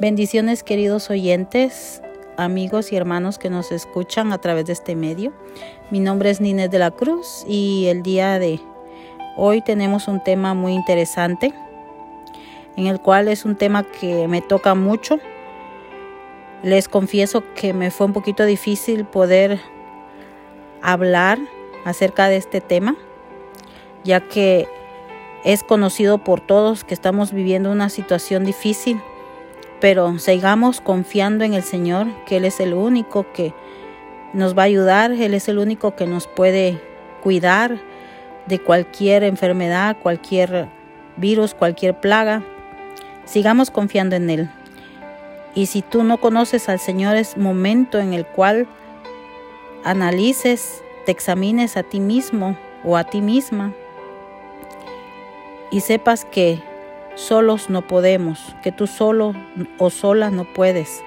Bendiciones queridos oyentes, amigos y hermanos que nos escuchan a través de este medio. Mi nombre es Ninés de la Cruz y el día de hoy tenemos un tema muy interesante, en el cual es un tema que me toca mucho. Les confieso que me fue un poquito difícil poder hablar acerca de este tema, ya que es conocido por todos que estamos viviendo una situación difícil pero sigamos confiando en el Señor, que Él es el único que nos va a ayudar, Él es el único que nos puede cuidar de cualquier enfermedad, cualquier virus, cualquier plaga. Sigamos confiando en Él. Y si tú no conoces al Señor, es momento en el cual analices, te examines a ti mismo o a ti misma y sepas que solos no podemos, que tú solo o sola no puedes,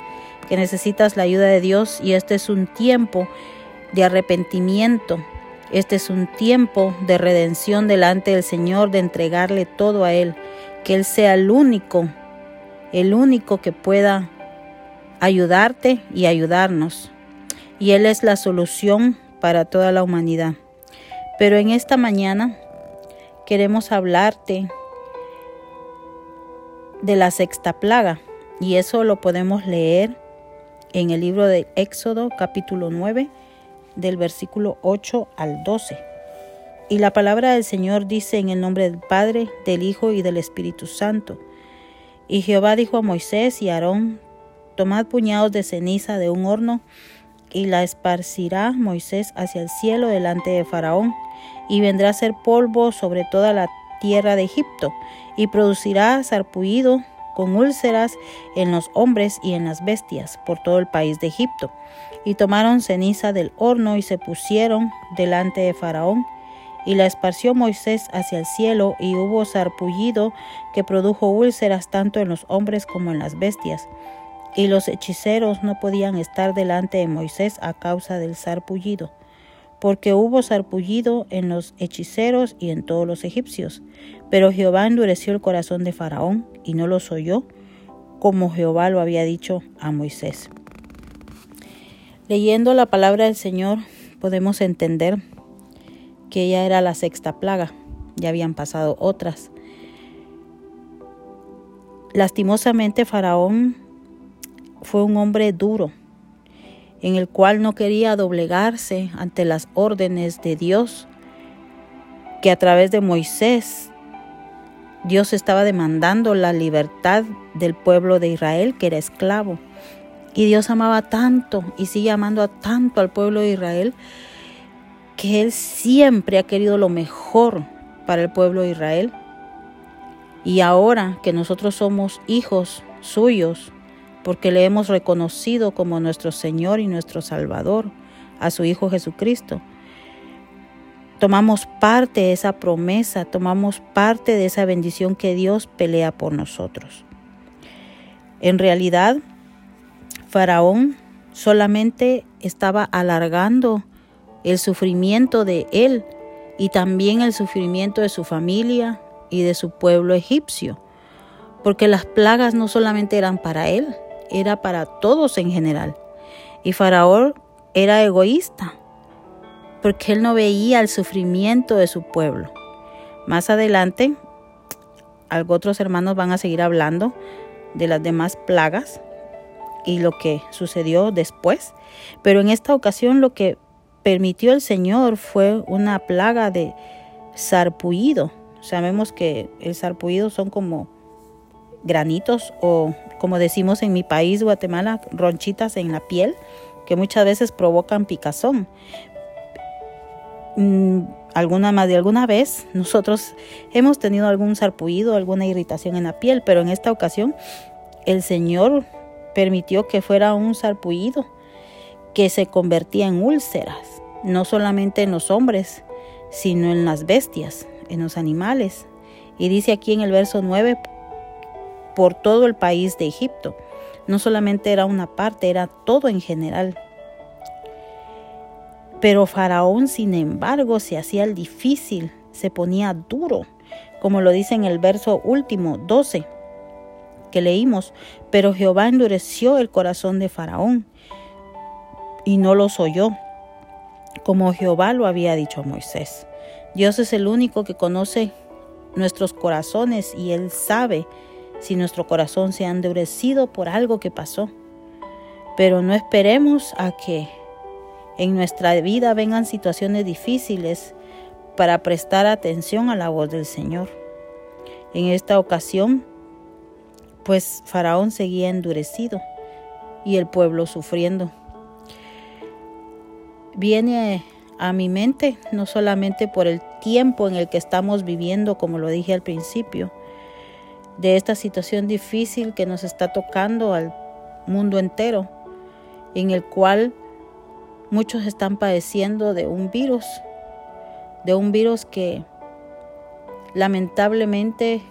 que necesitas la ayuda de Dios y este es un tiempo de arrepentimiento, este es un tiempo de redención delante del Señor, de entregarle todo a Él, que Él sea el único, el único que pueda ayudarte y ayudarnos. Y Él es la solución para toda la humanidad. Pero en esta mañana queremos hablarte de la sexta plaga. Y eso lo podemos leer en el libro de Éxodo capítulo 9 del versículo 8 al 12. Y la palabra del Señor dice en el nombre del Padre, del Hijo y del Espíritu Santo. Y Jehová dijo a Moisés y a Aarón, tomad puñados de ceniza de un horno y la esparcirá Moisés hacia el cielo delante de Faraón, y vendrá a ser polvo sobre toda la tierra de Egipto, y producirá sarpullido con úlceras en los hombres y en las bestias por todo el país de Egipto. Y tomaron ceniza del horno y se pusieron delante de Faraón. Y la esparció Moisés hacia el cielo, y hubo sarpullido que produjo úlceras tanto en los hombres como en las bestias. Y los hechiceros no podían estar delante de Moisés a causa del sarpullido porque hubo sarpullido en los hechiceros y en todos los egipcios. Pero Jehová endureció el corazón de Faraón y no los oyó, como Jehová lo había dicho a Moisés. Leyendo la palabra del Señor podemos entender que ella era la sexta plaga, ya habían pasado otras. Lastimosamente Faraón fue un hombre duro, en el cual no quería doblegarse ante las órdenes de Dios, que a través de Moisés Dios estaba demandando la libertad del pueblo de Israel, que era esclavo. Y Dios amaba tanto y sigue amando a tanto al pueblo de Israel, que Él siempre ha querido lo mejor para el pueblo de Israel. Y ahora que nosotros somos hijos suyos, porque le hemos reconocido como nuestro Señor y nuestro Salvador, a su Hijo Jesucristo. Tomamos parte de esa promesa, tomamos parte de esa bendición que Dios pelea por nosotros. En realidad, Faraón solamente estaba alargando el sufrimiento de él y también el sufrimiento de su familia y de su pueblo egipcio, porque las plagas no solamente eran para él, era para todos en general. Y Faraón era egoísta, porque él no veía el sufrimiento de su pueblo. Más adelante, otros hermanos van a seguir hablando de las demás plagas y lo que sucedió después. Pero en esta ocasión lo que permitió el Señor fue una plaga de sarpullido. Sabemos que el sarpullido son como granitos o como decimos en mi país, Guatemala, ronchitas en la piel que muchas veces provocan picazón. Mm, alguna más de alguna vez nosotros hemos tenido algún sarpullido, alguna irritación en la piel, pero en esta ocasión el Señor permitió que fuera un sarpullido que se convertía en úlceras, no solamente en los hombres, sino en las bestias, en los animales. Y dice aquí en el verso 9, por todo el país de Egipto. No solamente era una parte, era todo en general. Pero Faraón, sin embargo, se hacía el difícil, se ponía duro, como lo dice en el verso último, 12, que leímos, pero Jehová endureció el corazón de Faraón y no los oyó, como Jehová lo había dicho a Moisés. Dios es el único que conoce nuestros corazones y Él sabe si nuestro corazón se ha endurecido por algo que pasó. Pero no esperemos a que en nuestra vida vengan situaciones difíciles para prestar atención a la voz del Señor. En esta ocasión, pues Faraón seguía endurecido y el pueblo sufriendo. Viene a mi mente no solamente por el tiempo en el que estamos viviendo, como lo dije al principio, de esta situación difícil que nos está tocando al mundo entero, en el cual muchos están padeciendo de un virus, de un virus que lamentablemente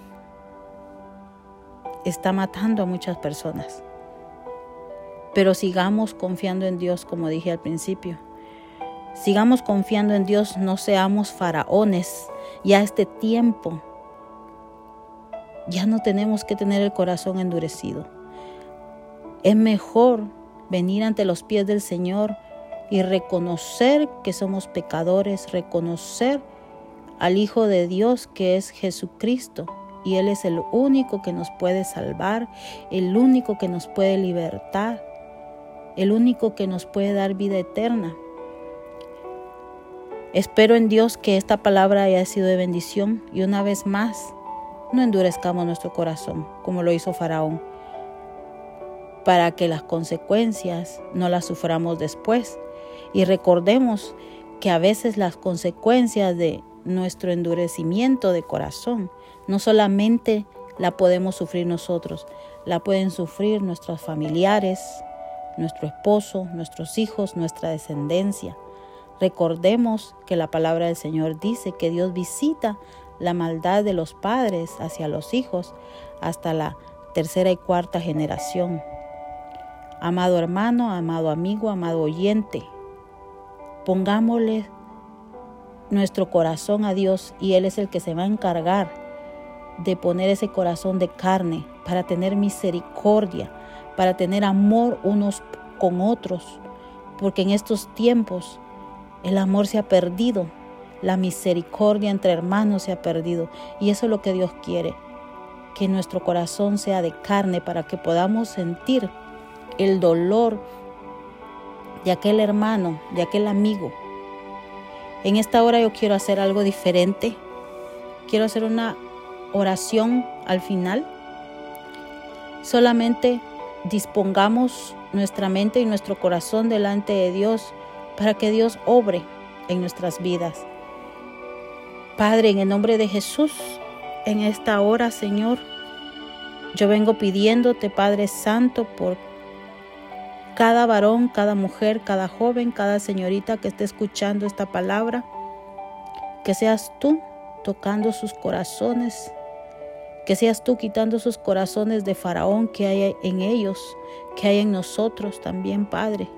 está matando a muchas personas. Pero sigamos confiando en Dios, como dije al principio. Sigamos confiando en Dios, no seamos faraones. Ya este tiempo, ya no tenemos que tener el corazón endurecido. Es mejor venir ante los pies del Señor y reconocer que somos pecadores, reconocer al Hijo de Dios que es Jesucristo. Y Él es el único que nos puede salvar, el único que nos puede libertar, el único que nos puede dar vida eterna. Espero en Dios que esta palabra haya sido de bendición y una vez más no endurezcamos nuestro corazón como lo hizo Faraón, para que las consecuencias no las suframos después. Y recordemos que a veces las consecuencias de nuestro endurecimiento de corazón no solamente la podemos sufrir nosotros, la pueden sufrir nuestros familiares, nuestro esposo, nuestros hijos, nuestra descendencia. Recordemos que la palabra del Señor dice que Dios visita la maldad de los padres hacia los hijos hasta la tercera y cuarta generación. Amado hermano, amado amigo, amado oyente, pongámosle nuestro corazón a Dios y Él es el que se va a encargar de poner ese corazón de carne para tener misericordia, para tener amor unos con otros, porque en estos tiempos el amor se ha perdido, la misericordia entre hermanos se ha perdido y eso es lo que Dios quiere, que nuestro corazón sea de carne para que podamos sentir el dolor de aquel hermano, de aquel amigo. En esta hora yo quiero hacer algo diferente. Quiero hacer una oración al final. Solamente dispongamos nuestra mente y nuestro corazón delante de Dios para que Dios obre en nuestras vidas. Padre, en el nombre de Jesús, en esta hora, Señor, yo vengo pidiéndote, Padre Santo, por cada varón, cada mujer, cada joven, cada señorita que esté escuchando esta palabra, que seas tú tocando sus corazones, que seas tú quitando sus corazones de faraón que hay en ellos, que hay en nosotros también, Padre.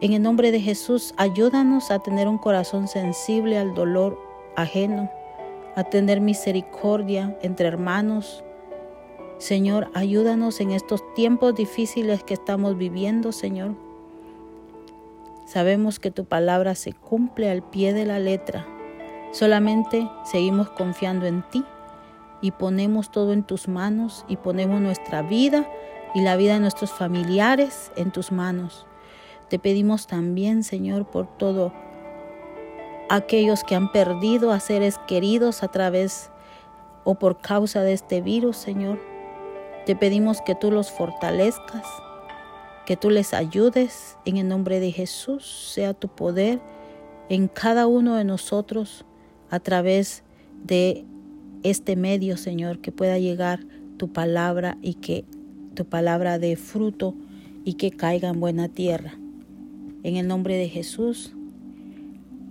En el nombre de Jesús, ayúdanos a tener un corazón sensible al dolor ajeno, a tener misericordia entre hermanos. Señor, ayúdanos en estos tiempos difíciles que estamos viviendo, Señor. Sabemos que tu palabra se cumple al pie de la letra. Solamente seguimos confiando en ti y ponemos todo en tus manos y ponemos nuestra vida y la vida de nuestros familiares en tus manos. Te pedimos también, Señor, por todo aquellos que han perdido a seres queridos a través o por causa de este virus, Señor. Te pedimos que tú los fortalezcas, que tú les ayudes en el nombre de Jesús, sea tu poder en cada uno de nosotros a través de este medio, Señor, que pueda llegar tu palabra y que tu palabra dé fruto y que caiga en buena tierra. En el nombre de Jesús.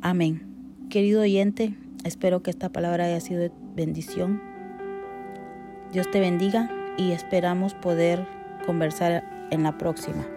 Amén. Querido oyente, espero que esta palabra haya sido bendición. Dios te bendiga y esperamos poder conversar en la próxima.